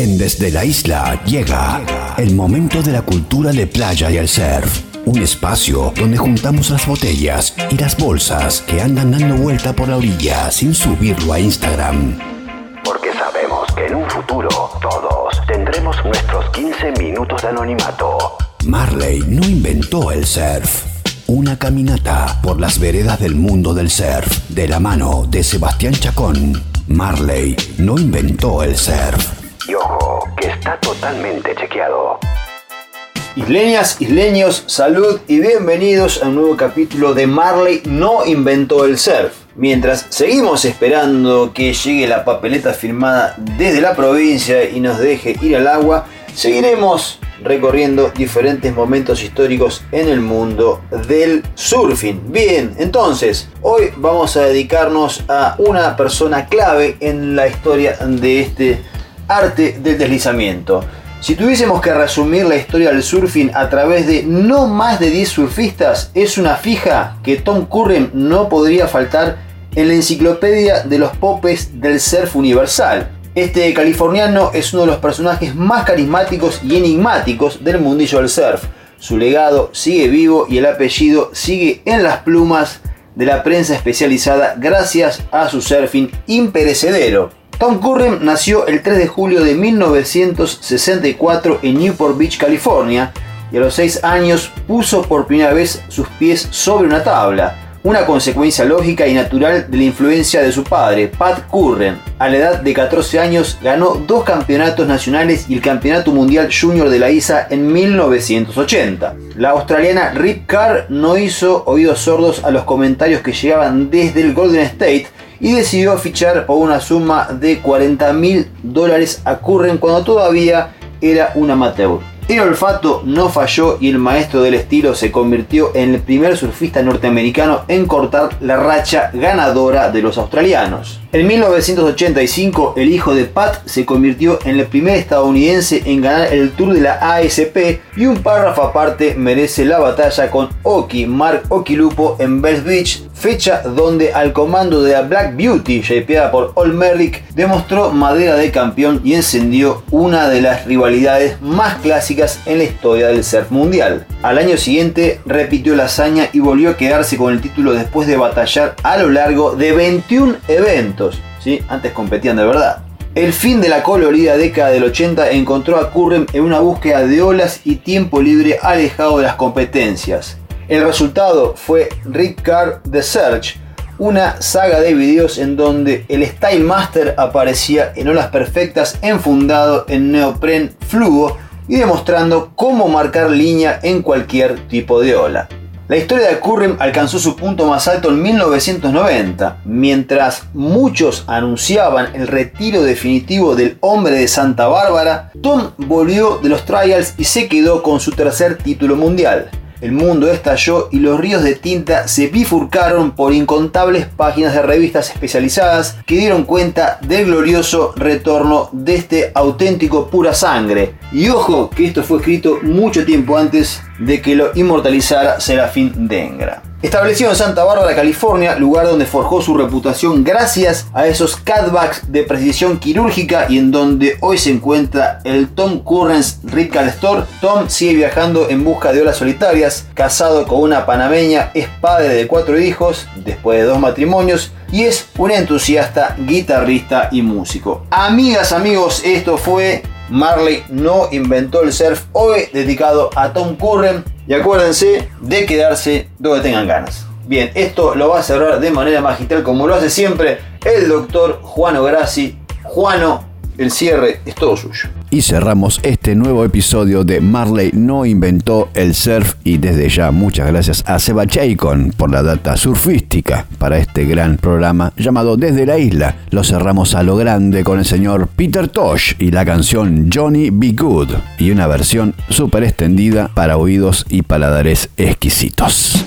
En Desde la Isla llega el momento de la cultura de playa y el surf. Un espacio donde juntamos las botellas y las bolsas que andan dando vuelta por la orilla sin subirlo a Instagram. Porque sabemos que en un futuro todos tendremos nuestros 15 minutos de anonimato. Marley no inventó el surf. Una caminata por las veredas del mundo del surf de la mano de Sebastián Chacón. Marley no inventó el surf. Y ojo, que está totalmente chequeado. Isleñas, isleños, salud y bienvenidos a un nuevo capítulo de Marley no inventó el surf. Mientras seguimos esperando que llegue la papeleta firmada desde la provincia y nos deje ir al agua, seguiremos recorriendo diferentes momentos históricos en el mundo del surfing. Bien, entonces, hoy vamos a dedicarnos a una persona clave en la historia de este arte del deslizamiento. Si tuviésemos que resumir la historia del surfing a través de no más de 10 surfistas, es una fija que Tom Curren no podría faltar en la enciclopedia de los popes del surf universal. Este californiano es uno de los personajes más carismáticos y enigmáticos del mundillo del surf. Su legado sigue vivo y el apellido sigue en las plumas de la prensa especializada gracias a su surfing imperecedero. Tom Curren nació el 3 de julio de 1964 en Newport Beach, California, y a los 6 años puso por primera vez sus pies sobre una tabla, una consecuencia lógica y natural de la influencia de su padre, Pat Curren. A la edad de 14 años ganó dos campeonatos nacionales y el Campeonato Mundial Junior de la ISA en 1980. La australiana Rip Carr no hizo oídos sordos a los comentarios que llegaban desde el Golden State y decidió fichar por una suma de 40 mil dólares a Curren cuando todavía era un amateur. El olfato no falló y el maestro del estilo se convirtió en el primer surfista norteamericano en cortar la racha ganadora de los australianos. En 1985, el hijo de Pat se convirtió en el primer estadounidense en ganar el Tour de la ASP y un párrafo aparte merece la batalla con Oki, Mark Okilupo en Best Beach, fecha donde al comando de la Black Beauty, shapeada por All Merrick, demostró madera de campeón y encendió una de las rivalidades más clásicas en la historia del surf mundial. Al año siguiente repitió la hazaña y volvió a quedarse con el título después de batallar a lo largo de 21 eventos ¿sí? antes competían de verdad. El fin de la colorida década del 80 encontró a Curren en una búsqueda de olas y tiempo libre alejado de las competencias. El resultado fue Rick The Search, una saga de videos en donde el Style Master aparecía en olas perfectas enfundado en neopren fluo y demostrando cómo marcar línea en cualquier tipo de ola. La historia de Curren alcanzó su punto más alto en 1990, mientras muchos anunciaban el retiro definitivo del hombre de Santa Bárbara, Tom volvió de los trials y se quedó con su tercer título mundial. El mundo estalló y los ríos de tinta se bifurcaron por incontables páginas de revistas especializadas que dieron cuenta del glorioso retorno de este auténtico pura sangre. Y ojo que esto fue escrito mucho tiempo antes de que lo inmortalizara Serafín Dengra. Establecido en Santa Bárbara, California, lugar donde forjó su reputación gracias a esos cutbacks de precisión quirúrgica y en donde hoy se encuentra el Tom Currens Ripcal Store, Tom sigue viajando en busca de olas solitarias, casado con una panameña, es padre de cuatro hijos, después de dos matrimonios, y es un entusiasta guitarrista y músico. Amigas, amigos, esto fue Marley no inventó el surf, hoy dedicado a Tom Curren. Y acuérdense de quedarse donde tengan ganas. Bien, esto lo va a cerrar de manera magistral como lo hace siempre el doctor Juano Grassi. Juano, el cierre es todo suyo. Y cerramos este nuevo episodio de Marley no inventó el surf y desde ya muchas gracias a Seba Chaycon por la data surfística para este gran programa llamado Desde la Isla. Lo cerramos a lo grande con el señor Peter Tosh y la canción Johnny Be Good y una versión súper extendida para oídos y paladares exquisitos.